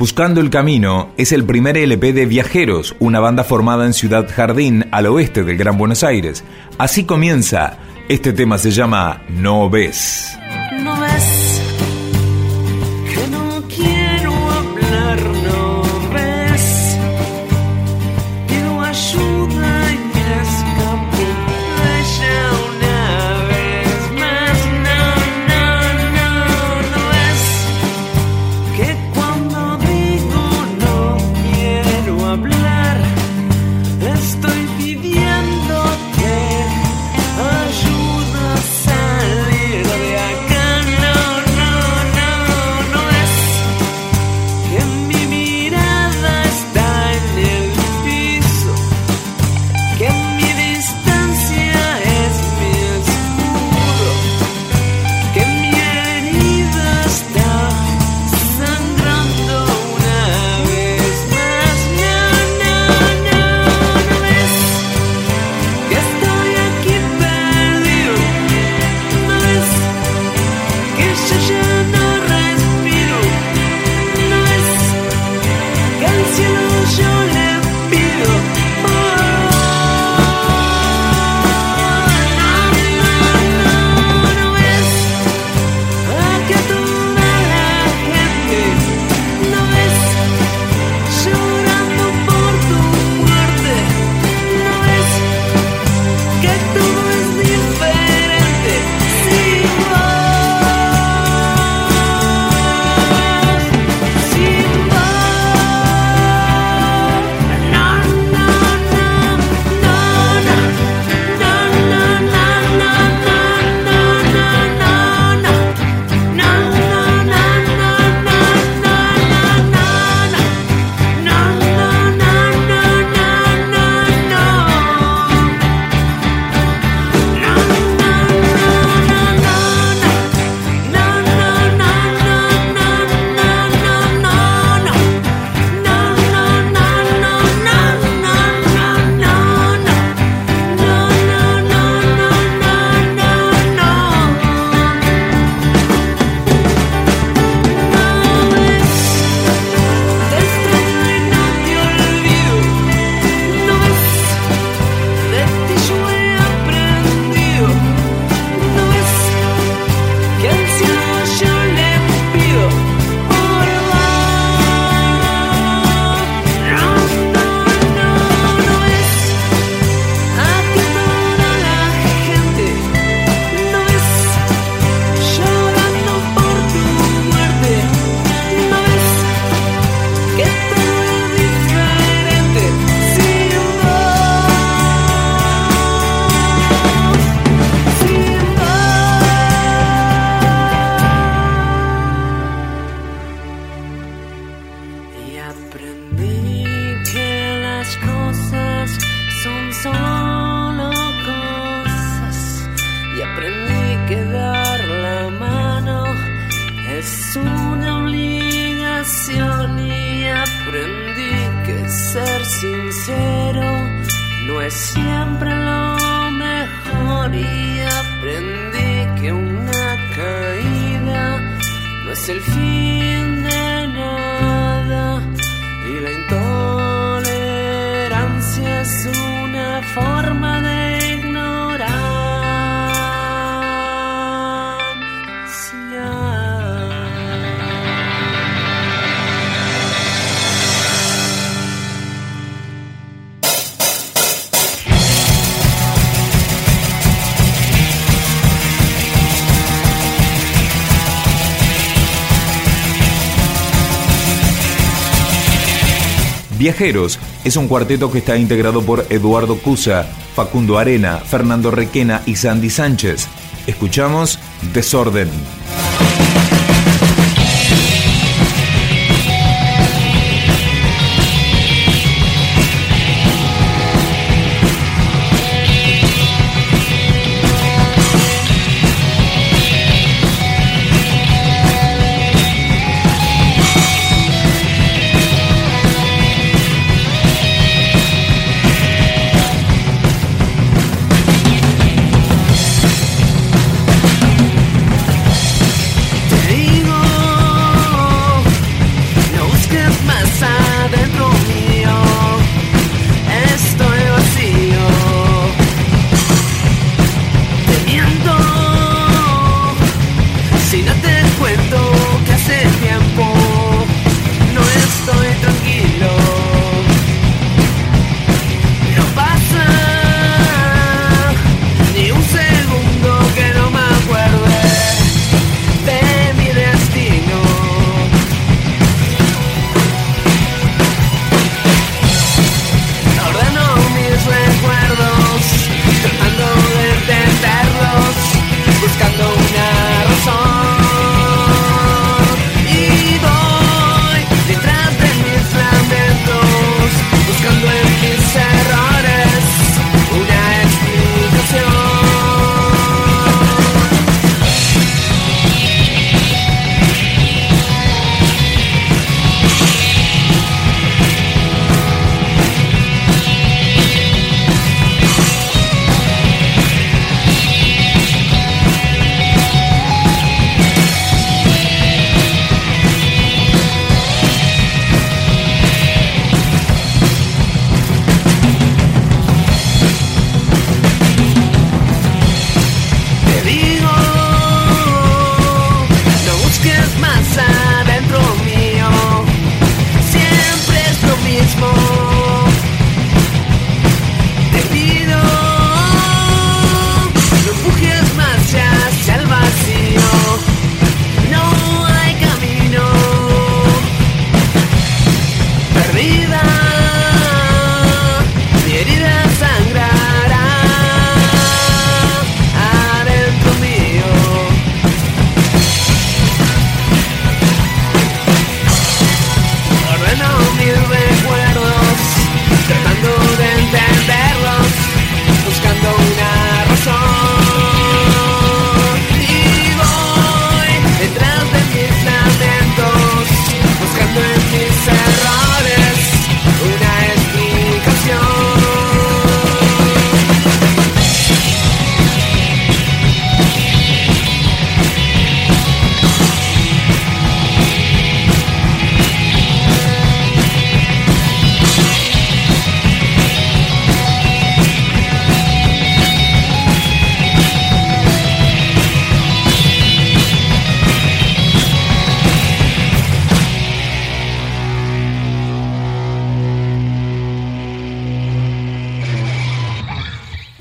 Buscando el Camino es el primer LP de Viajeros, una banda formada en Ciudad Jardín, al oeste del Gran Buenos Aires. Así comienza. Este tema se llama No ves. Aprendí que una caída no es el fin. Viajeros es un cuarteto que está integrado por Eduardo Cusa, Facundo Arena, Fernando Requena y Sandy Sánchez. Escuchamos Desorden.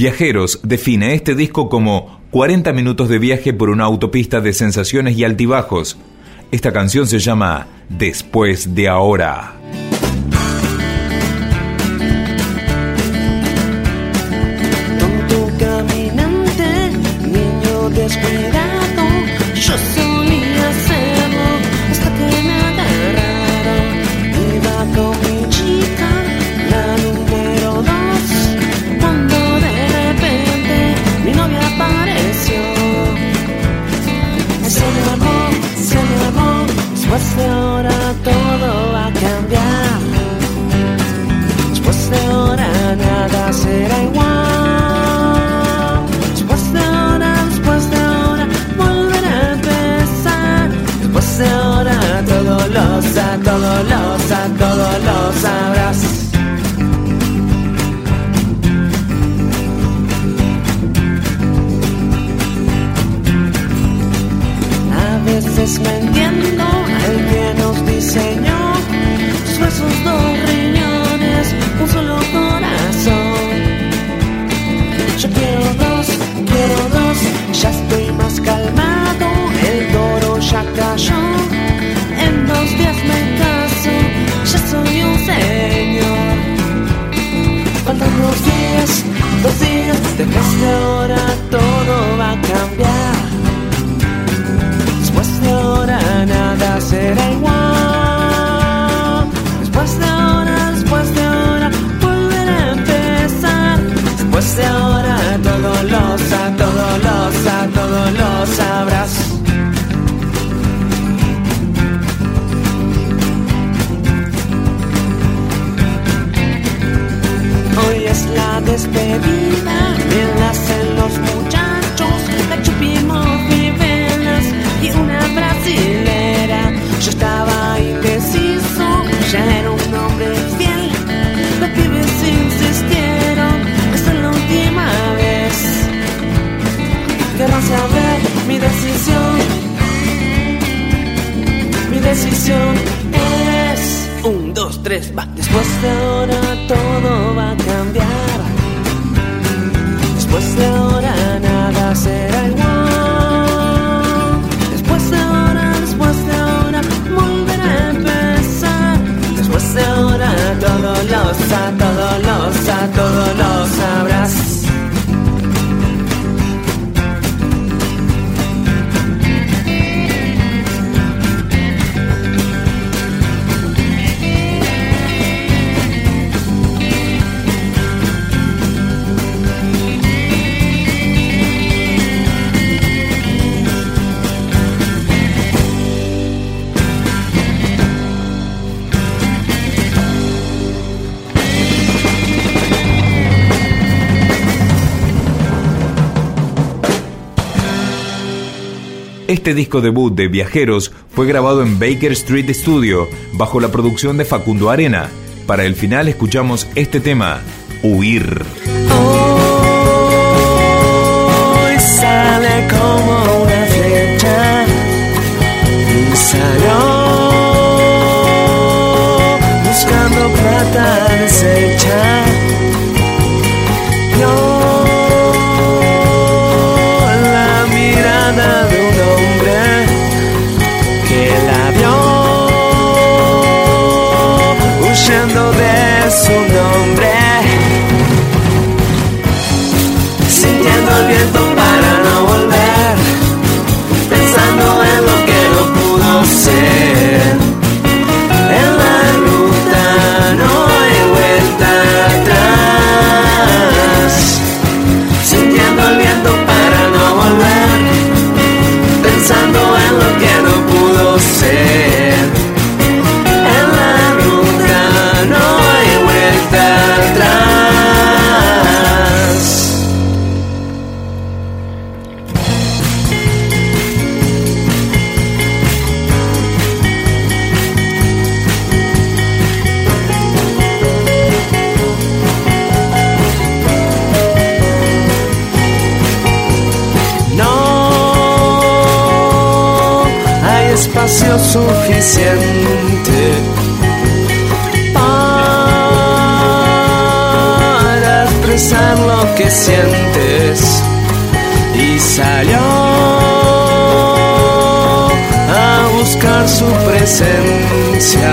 Viajeros define este disco como 40 minutos de viaje por una autopista de sensaciones y altibajos. Esta canción se llama Después de ahora. Después de ahora todo va a Mi decisión, mi decisión es un, dos, tres, va. Después de ahora todo va a cambiar. Después de ahora nada será igual. Después de ahora, después de ahora volverá a empezar. Después de ahora todo lo sa, todo lo sa, todo lo sabrás. Este disco debut de Viajeros fue grabado en Baker Street Studio bajo la producción de Facundo Arena. Para el final escuchamos este tema, Huir. Hoy sale como una flecha suficiente para expresar lo que sientes y salió a buscar su presencia.